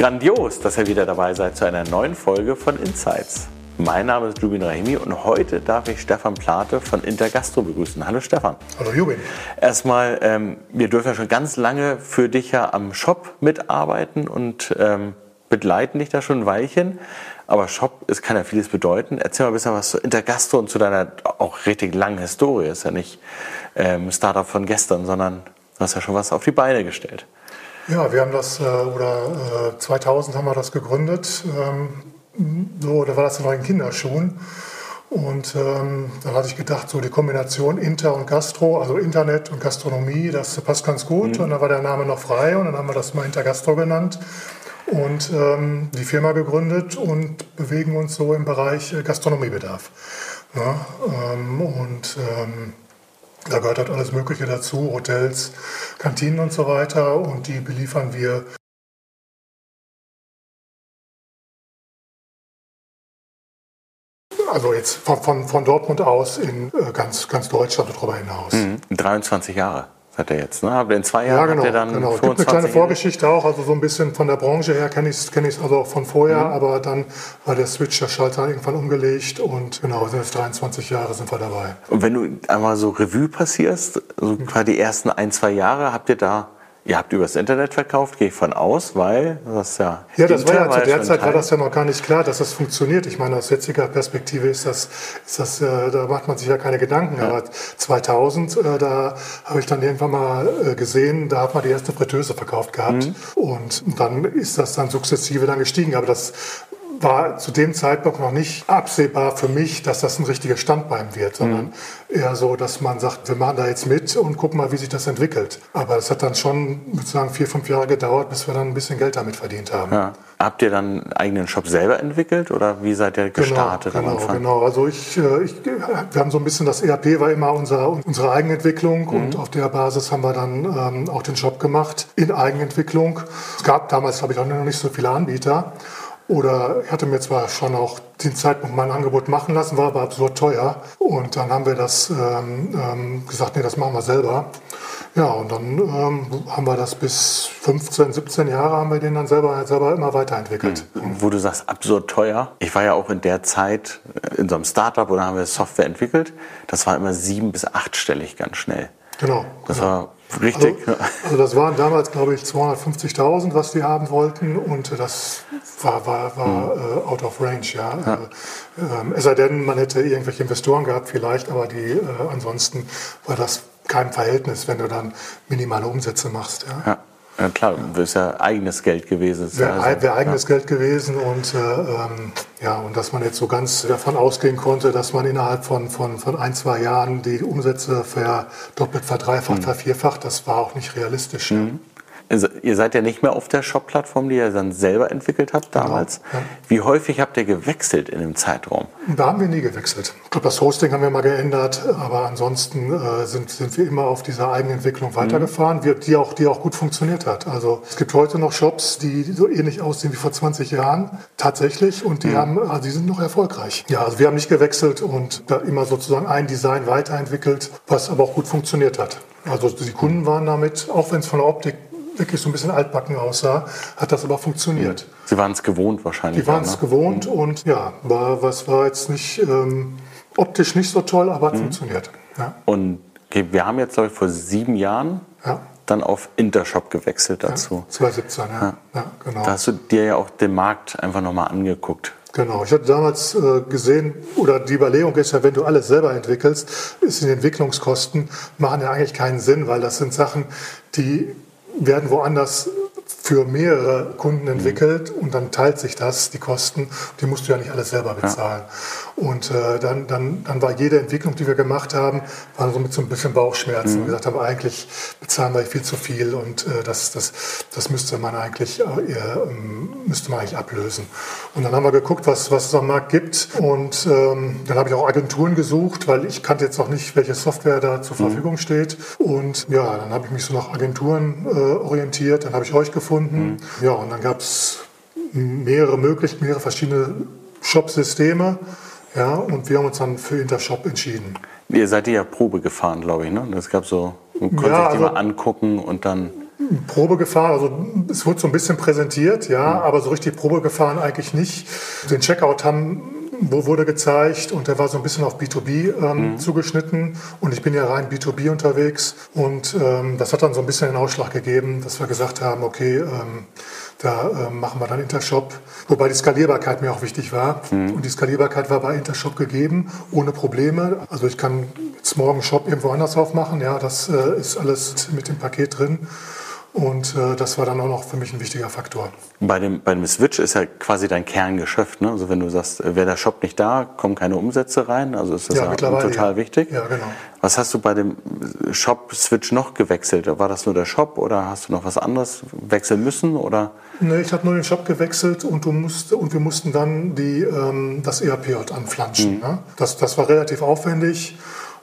Grandios, dass ihr wieder dabei seid zu einer neuen Folge von Insights. Mein Name ist Jubin Rahimi und heute darf ich Stefan Plate von Intergastro begrüßen. Hallo Stefan. Hallo Jubin. Erstmal, ähm, wir dürfen ja schon ganz lange für dich ja am Shop mitarbeiten und ähm, begleiten dich da schon ein Weilchen. Aber Shop, es kann ja vieles bedeuten. Erzähl mal ein bisschen was zu Intergastro und zu deiner auch richtig langen Historie. Ist ja nicht ähm, Startup von gestern, sondern du hast ja schon was auf die Beine gestellt. Ja, wir haben das, äh, oder äh, 2000 haben wir das gegründet. Ähm, so, da war das noch in Kinderschuhen. Und ähm, dann hatte ich gedacht, so die Kombination Inter und Gastro, also Internet und Gastronomie, das passt ganz gut. Mhm. Und dann war der Name noch frei und dann haben wir das mal Intergastro genannt und ähm, die Firma gegründet und bewegen uns so im Bereich äh, Gastronomiebedarf. Ja, ähm, und ähm, da gehört halt alles Mögliche dazu, Hotels, Kantinen und so weiter. Und die beliefern wir also jetzt von, von, von Dortmund aus in äh, ganz, ganz Deutschland und darüber hinaus. Mhm. 23 Jahre hat er jetzt. Ne? Aber in zwei Jahren ja, genau, hat er dann genau. Es gibt eine kleine Vorgeschichte auch, also so ein bisschen von der Branche her kenne ich es kenn also auch von vorher, mhm. aber dann war der Switch, der Schalter irgendwann umgelegt und genau, sind jetzt 23 Jahre sind wir dabei. Und wenn du einmal so Revue passierst, so mhm. quasi die ersten ein, zwei Jahre, habt ihr da Ihr habt übers Internet verkauft, gehe ich von aus, weil das ja. Ja, das war ja zu der Zeit war das ja noch gar nicht klar, dass das funktioniert. Ich meine, aus jetziger Perspektive ist das, ist das äh, da macht man sich ja keine Gedanken. Ja. Aber 2000, äh, da habe ich dann irgendwann mal äh, gesehen, da hat man die erste Fritteuse verkauft gehabt. Mhm. Und dann ist das dann sukzessive dann gestiegen. Aber das war zu dem Zeitpunkt noch nicht absehbar für mich, dass das ein richtiger Standbein wird, sondern mhm. eher so, dass man sagt, wir machen da jetzt mit und gucken mal, wie sich das entwickelt. Aber es hat dann schon sozusagen vier, fünf Jahre gedauert, bis wir dann ein bisschen Geld damit verdient haben. Ja. Habt ihr dann einen eigenen Shop selber entwickelt oder wie seid ihr genau, gestartet genau, am Anfang? Genau, also ich, äh, ich, wir haben so ein bisschen, das ERP war immer unser, unsere Eigenentwicklung mhm. und auf der Basis haben wir dann ähm, auch den Shop gemacht in Eigenentwicklung. Es gab damals, glaube ich, auch noch nicht so viele Anbieter. Oder ich hatte mir zwar schon auch den Zeitpunkt mein Angebot machen lassen, war aber absurd teuer. Und dann haben wir das ähm, ähm, gesagt, nee, das machen wir selber. Ja, und dann ähm, haben wir das bis 15, 17 Jahre haben wir den dann selber, selber immer weiterentwickelt. Mhm. Wo du sagst, absurd teuer. Ich war ja auch in der Zeit in so einem Startup oder haben wir Software entwickelt. Das war immer sieben- bis achtstellig ganz schnell. Genau. Das genau. war richtig. Also, also, das waren damals, glaube ich, 250.000, was die haben wollten. Und das war, war, war mhm. äh, out of range, ja. ja. Äh, es sei denn, man hätte irgendwelche Investoren gehabt vielleicht, aber die, äh, ansonsten war das kein Verhältnis, wenn du dann minimale Umsätze machst. Ja. ja. Ja, klar, das ist ja eigenes Geld gewesen. Wäre also, wär eigenes ja. Geld gewesen und, äh, ähm, ja, und dass man jetzt so ganz davon ausgehen konnte, dass man innerhalb von, von, von ein, zwei Jahren die Umsätze verdoppelt, verdreifacht, mhm. vervierfacht, das war auch nicht realistisch. Mhm. Also, ihr seid ja nicht mehr auf der Shop-Plattform, die ihr dann selber entwickelt habt genau, damals. Genau, ja. Wie häufig habt ihr gewechselt in dem Zeitraum? Da haben wir nie gewechselt. Ich glaube, das Hosting haben wir mal geändert, aber ansonsten äh, sind, sind wir immer auf dieser Eigenentwicklung weitergefahren, mhm. die, auch, die auch gut funktioniert hat. Also es gibt heute noch Shops, die so ähnlich aussehen wie vor 20 Jahren, tatsächlich, und die, mhm. haben, also die sind noch erfolgreich. Ja, also wir haben nicht gewechselt und da immer sozusagen ein Design weiterentwickelt, was aber auch gut funktioniert hat. Also die Kunden waren damit, auch wenn es von der Optik wirklich so ein bisschen altbacken aussah, hat das aber funktioniert. Sie waren es gewohnt wahrscheinlich. Sie waren es ne? gewohnt mhm. und ja, war, was war jetzt nicht ähm, optisch nicht so toll, aber hat mhm. funktioniert. Ja. Und wir haben jetzt, glaube ich, vor sieben Jahren ja. dann auf Intershop gewechselt dazu. Ja, 2017, ja. ja. genau. Da hast du dir ja auch den Markt einfach nochmal angeguckt. Genau, ich hatte damals äh, gesehen, oder die Überlegung ist ja, wenn du alles selber entwickelst, ist die Entwicklungskosten, machen ja eigentlich keinen Sinn, weil das sind Sachen, die werden woanders für mehrere Kunden entwickelt und dann teilt sich das, die Kosten, die musst du ja nicht alles selber bezahlen. Ja. Und äh, dann, dann, dann war jede Entwicklung, die wir gemacht haben, war so mit so ein bisschen Bauchschmerzen. Mhm. Wir gesagt haben, eigentlich bezahlen wir viel zu viel und äh, das, das, das müsste man eigentlich, äh, ähm, müsste man eigentlich ablösen. Und dann haben wir geguckt, was, was es am Markt gibt und ähm, dann habe ich auch Agenturen gesucht, weil ich kannte jetzt auch nicht, welche Software da zur mhm. Verfügung steht. Und ja, dann habe ich mich so nach Agenturen äh, orientiert, dann habe ich euch gefunden. Mhm. Ja, und dann gab es mehrere Möglichkeiten, mehrere verschiedene Shop-Systeme. Ja, und wir haben uns dann für Intershop entschieden. Ihr seid ja Probe gefahren, glaube ich, ne? Es gab so, man konnte ja, sich die also, mal angucken und dann. Probe gefahren, also es wurde so ein bisschen präsentiert, ja, mhm. aber so richtig Probe gefahren eigentlich nicht. Den Checkout haben wo wurde gezeigt und der war so ein bisschen auf B2B ähm, mhm. zugeschnitten und ich bin ja rein B2B unterwegs und ähm, das hat dann so ein bisschen den Ausschlag gegeben, dass wir gesagt haben, okay, ähm, da äh, machen wir dann Intershop, wobei die Skalierbarkeit mir auch wichtig war. Mhm. Und die Skalierbarkeit war bei Intershop gegeben, ohne Probleme. Also ich kann jetzt morgen Shop irgendwo anders aufmachen, ja, das äh, ist alles mit dem Paket drin. Und äh, das war dann auch noch für mich ein wichtiger Faktor. Bei dem, bei dem Switch ist ja quasi dein Kerngeschäft. Ne? Also wenn du sagst, wäre der Shop nicht da, kommen keine Umsätze rein. Also ist das ja, ja total ja. wichtig. Ja, genau. Was hast du bei dem Shop-Switch noch gewechselt? War das nur der Shop oder hast du noch was anderes wechseln müssen? Oder? Nee, ich habe nur den Shop gewechselt und, du musst, und wir mussten dann die, ähm, das ERP anflanschen. Mhm. Ne? Das, das war relativ aufwendig.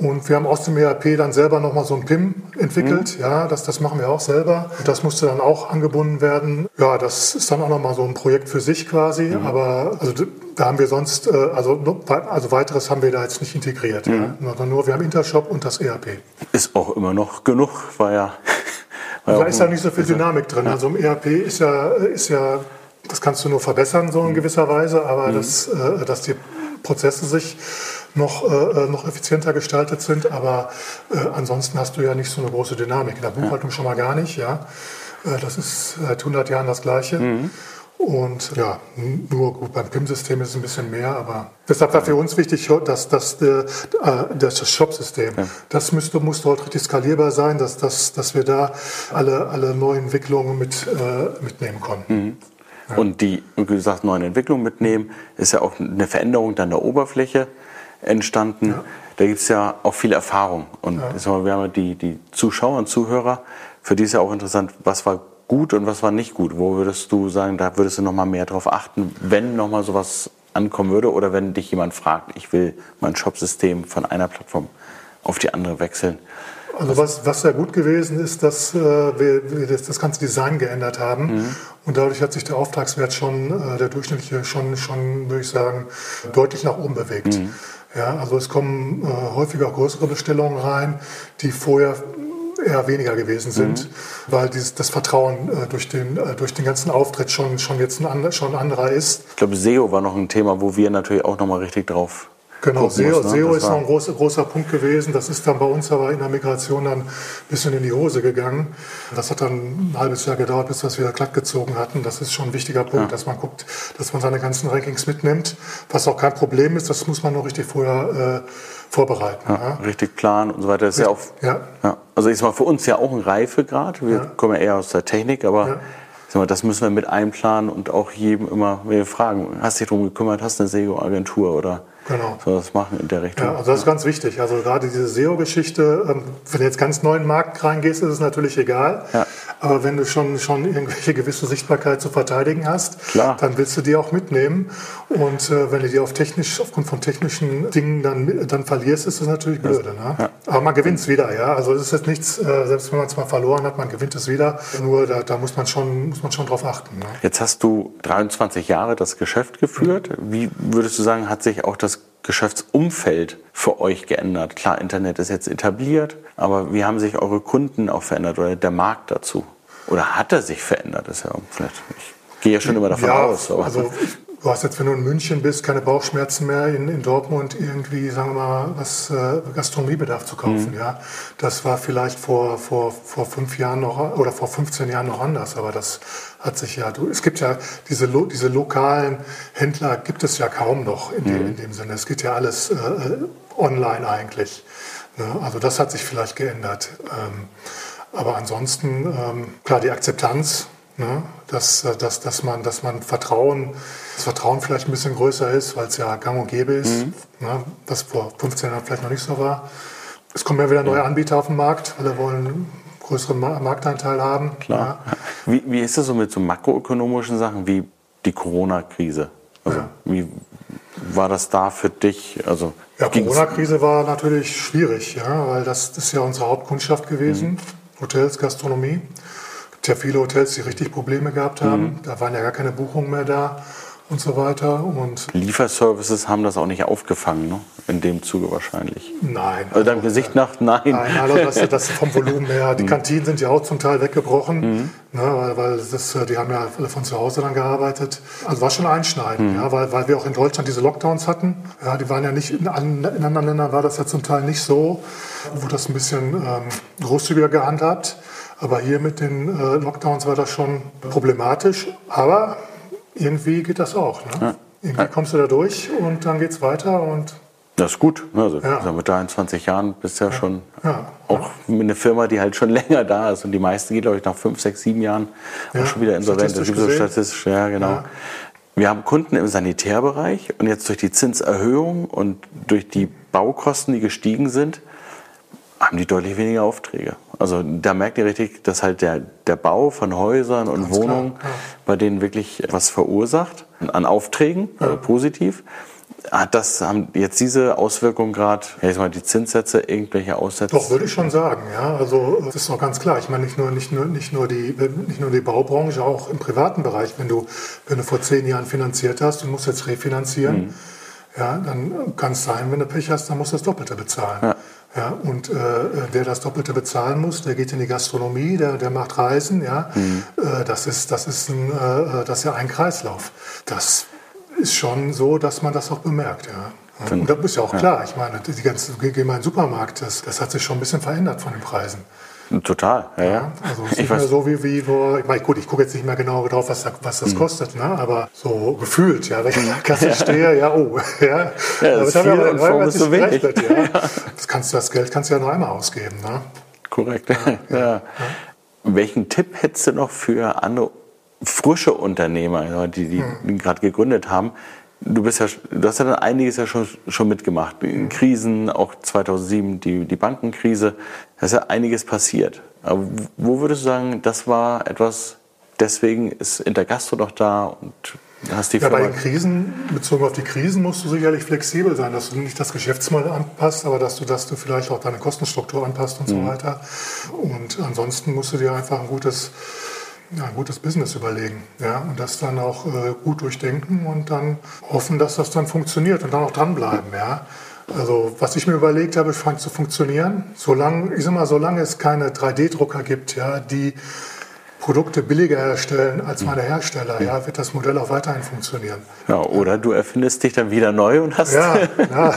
Und wir haben aus dem ERP dann selber nochmal so ein PIM entwickelt. Mhm. Ja, das, das machen wir auch selber. Das musste dann auch angebunden werden. Ja, das ist dann auch nochmal so ein Projekt für sich quasi. Mhm. Aber also, da haben wir sonst, äh, also, also weiteres haben wir da jetzt nicht integriert. Mhm. Ja. Nur, wir haben Intershop und das ERP. Ist auch immer noch genug, war ja. War da ist ja nicht so viel Dynamik drin. Ja. Also im ERP ist ja, ist ja, das kannst du nur verbessern, so in mhm. gewisser Weise, aber mhm. das, äh, dass die Prozesse sich noch, äh, noch effizienter gestaltet sind. Aber äh, ansonsten hast du ja nicht so eine große Dynamik. In der Buchhaltung schon mal gar nicht. Ja? Äh, das ist seit 100 Jahren das Gleiche. Mhm. Und ja, nur gut, beim PIM-System ist es ein bisschen mehr, aber deshalb war für uns wichtig, dass, dass äh, das Shop-System, ja. das müsste, musste heute richtig skalierbar sein, dass, dass, dass wir da alle, alle neuen Entwicklungen mit, äh, mitnehmen konnten. Mhm. Ja. Und die, wie gesagt, neuen Entwicklungen mitnehmen, ist ja auch eine Veränderung dann der Oberfläche entstanden. Ja. Da gibt es ja auch viel Erfahrung. Und ja. wir haben die, die Zuschauer und Zuhörer, für die ist ja auch interessant, was war gut und was war nicht gut. Wo würdest du sagen, da würdest du noch mal mehr drauf achten, wenn noch mal sowas ankommen würde oder wenn dich jemand fragt, ich will mein Shopsystem von einer Plattform auf die andere wechseln. Also was, was sehr gut gewesen ist, dass äh, wir, wir das, das, ganze Design geändert haben. Mhm. Und dadurch hat sich der Auftragswert schon, äh, der durchschnittliche, schon, schon, würde ich sagen, deutlich nach oben bewegt. Mhm. Ja, also es kommen äh, häufiger größere Bestellungen rein, die vorher eher weniger gewesen sind, mhm. weil dieses, das Vertrauen äh, durch, den, äh, durch den ganzen Auftritt schon, schon jetzt ein, schon ein anderer ist. Ich glaube, SEO war noch ein Thema, wo wir natürlich auch nochmal richtig drauf Genau, SEO, ne? SEO ist noch ein großer, großer Punkt gewesen. Das ist dann bei uns aber in der Migration dann ein bisschen in die Hose gegangen. Das hat dann ein halbes Jahr gedauert, bis wir es wieder glatt gezogen hatten. Das ist schon ein wichtiger Punkt, ja. dass man guckt, dass man seine ganzen Rankings mitnimmt. Was auch kein Problem ist, das muss man noch richtig vorher äh, vorbereiten. Ja, ja. Richtig planen und so weiter. Das ist ja auch, ja. Also ist mal für uns ja auch ein Reifegrad. Wir kommen ja eher aus der Technik, aber Mal, das müssen wir mit einplanen und auch jedem immer fragen, hast du dich darum gekümmert, hast du eine SEO-Agentur oder Genau. So das machen in der Richtung. Ja, also das ist ganz wichtig. Also gerade diese SEO-Geschichte, ähm, wenn du jetzt ganz neu in den Markt reingehst, ist es natürlich egal. Ja. Aber wenn du schon, schon irgendwelche gewisse Sichtbarkeit zu verteidigen hast, Klar. dann willst du die auch mitnehmen. Und äh, wenn du die auf technisch, aufgrund von technischen Dingen dann, dann verlierst, ist das natürlich blöde. Ne? Ja. Aber man gewinnt es wieder, ja. Also es ist jetzt nichts, äh, selbst wenn man es mal verloren hat, man gewinnt es wieder. Nur da, da muss man schon, muss man schon drauf achten. Ne? Jetzt hast du 23 Jahre das Geschäft geführt. Wie würdest du sagen, hat sich auch das Geschäftsumfeld für euch geändert? Klar, Internet ist jetzt etabliert, aber wie haben sich eure Kunden auch verändert oder der Markt dazu? Oder hat er sich verändert? Das ist ja vielleicht, ich gehe ja schon immer davon ja, aus. Aber. Also du hast jetzt, wenn du in München bist, keine Bauchschmerzen mehr in, in Dortmund irgendwie, sagen wir mal, was äh, Gastronomiebedarf zu kaufen. Mhm. Ja, das war vielleicht vor, vor, vor fünf Jahren noch oder vor 15 Jahren noch anders, aber das hat sich ja, du, es gibt ja diese, lo, diese lokalen Händler gibt es ja kaum noch in, mhm. dem, in dem Sinne. Es geht ja alles äh, äh, online eigentlich. Ne? Also das hat sich vielleicht geändert. Ähm, aber ansonsten, ähm, klar, die Akzeptanz, ne? dass, äh, dass, dass, man, dass man Vertrauen, das Vertrauen vielleicht ein bisschen größer ist, weil es ja gang und gäbe ist, mhm. ne? was vor 15 Jahren vielleicht noch nicht so war. Es kommen ja wieder neue Anbieter auf den Markt, alle wollen größeren Marktanteil haben. Klar. Ja. Wie, wie ist das so mit so makroökonomischen Sachen wie die Corona-Krise? Also, ja. Wie war das da für dich? Also, ja, Corona-Krise war natürlich schwierig, ja, weil das, das ist ja unsere Hauptkundschaft gewesen. Mhm. Hotels, Gastronomie. Ja viele Hotels, die richtig Probleme gehabt haben. Mhm. Da waren ja gar keine Buchungen mehr da. und so weiter. Und Lieferservices haben das auch nicht aufgefangen, ne? in dem Zuge wahrscheinlich. nein. Also deinem Gesicht nach, nein. Nein, also das, das vom Volumen her. Die Kantinen sind ja auch zum Teil weggebrochen, ne, weil, weil das, äh, die haben ja alle von zu Hause dann gearbeitet. Also war schon einschneidend, ja, weil, weil wir auch in Deutschland diese Lockdowns hatten. Ja, die waren ja nicht, in, in anderen Ländern war das ja zum Teil nicht so, wurde das ein bisschen ähm, großzügiger gehandhabt. Aber hier mit den äh, Lockdowns war das schon problematisch. Aber irgendwie geht das auch. Ne? Irgendwie kommst du da durch und dann geht's weiter und Das ist gut. Also Ja. also mit 23 Jahren bist du ja schon ja. auch eine Firma, die halt schon länger da ist. Und die meisten geht, glaube ich, nach fünf, sechs, sieben Jahren Ja, auch schon wieder insolvent. Das gibt so statistisch, ja, genau. Ja. Wir haben Kunden im Sanitärbereich und jetzt durch die Zinserhöhung und durch die Baukosten, die gestiegen sind, haben die deutlich weniger Aufträge. Also da merkt ihr richtig, dass halt der, der Bau von Häusern und Ganz Wohnungen ja. bei denen wirklich was verursacht an Aufträgen, also positiv. Hat das haben jetzt diese Auswirkungen gerade, ja, ich mal, die Zinssätze, irgendwelche Aussätze? Doch, würde ich schon sagen. Ja, also das ist doch ganz klar. Ich meine, nicht nur, nicht nur, nicht nur, die, nicht nur die Baubranche, auch im privaten Bereich. Wenn du, wenn du vor zehn Jahren finanziert hast und musst jetzt refinanzieren, ja, dann kann es sein, wenn du Pech hast, dann musst du das Doppelte bezahlen. Ja. Ja, und äh, wer das Doppelte bezahlen muss, der geht in die Gastronomie, der, der macht Reisen. Ja, äh, das, ist, das, ist ein, äh, das ist ja ein Kreislauf. Das ist schon so, dass man das auch bemerkt. Ja. Ja, Und das ist ja auch klar. Ich meine, die ganze, geh mal in den Supermarkt, das, das hat sich schon ein bisschen verändert von den Preisen. Total, ja, ja. Also es ist Ich nicht mehr so wie, wie vor, ich meine, gut, ich gucke jetzt nicht mehr genau drauf, was, da- was Hm. das kostet, ne? aber so gefühlt, ja, wenn ich an der Kasse stehe, ja, oh, ja. Ja, das Aber ist viel und Form ist so wenig. Ja. Das, kannst, das Geld kannst du ja nur einmal ausgeben. Ne? korrekt. Ja. Welchen Tipp hättest du noch für andere frische Unternehmer, die, die, die gerade gegründet haben? Du, bist ja, du hast ja dann einiges ja schon, schon mitgemacht. In Krisen, auch 2007 die, die Bankenkrise. Da ist ja einiges passiert. Aber wo würdest du sagen, das war etwas, deswegen ist Intergastro doch da und hast die Ja, bei den Krisen, bezogen auf die Krisen, musst du sicherlich flexibel sein, dass du nicht das Geschäftsmodell anpasst, aber dass du, dass du vielleicht auch deine Kostenstruktur anpasst und so weiter. Und ansonsten musst du dir einfach ein gutes, ja, ein gutes Business überlegen. Ja? Und das dann auch äh, gut durchdenken und dann hoffen, dass das dann funktioniert und dann auch dranbleiben. Ja? Also was ich mir überlegt habe, scheint zu funktionieren. Solange, ich sag mal, solange es keine 3D-Drucker gibt, ja, die Produkte billiger herstellen als meine Hersteller, ja, wird das Modell auch weiterhin funktionieren. ja, oder du erfindest dich dann wieder neu und hast... Ja, ja.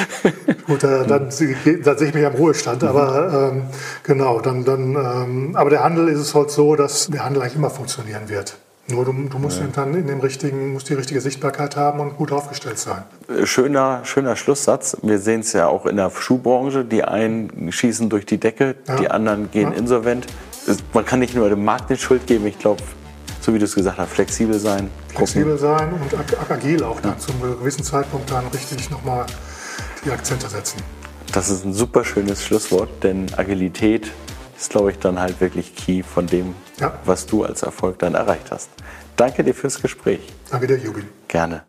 Gut, äh, dann, sie- dann sehe ich mich am Ruhestand, aber ähm, genau, dann, dann ähm, aber der Handel ist es halt so, dass der Handel eigentlich immer funktionieren wird. Nur du, du musst eben dann in dem richtigen, musst die richtige Sichtbarkeit haben und gut aufgestellt sein. Schöner, schöner Schlusssatz. Wir sehen es ja auch in der Schuhbranche. Die einen schießen durch die Decke, die anderen gehen insolvent. Es- Man kann nicht nur dem Markt die Schuld geben. Ich glaube, so wie du es gesagt hast, flexibel sein. Flexibel sein und ag agil auch dann zum gewissen Zeitpunkt dann richtig nochmal die Akzente setzen. Das ist ein super schönes Schlusswort, denn Agilität ist, glaube ich, dann halt wirklich key von dem, Ja. was du als Erfolg dann erreicht hast. Danke dir fürs Gespräch. Danke dir, Jubin. Gerne.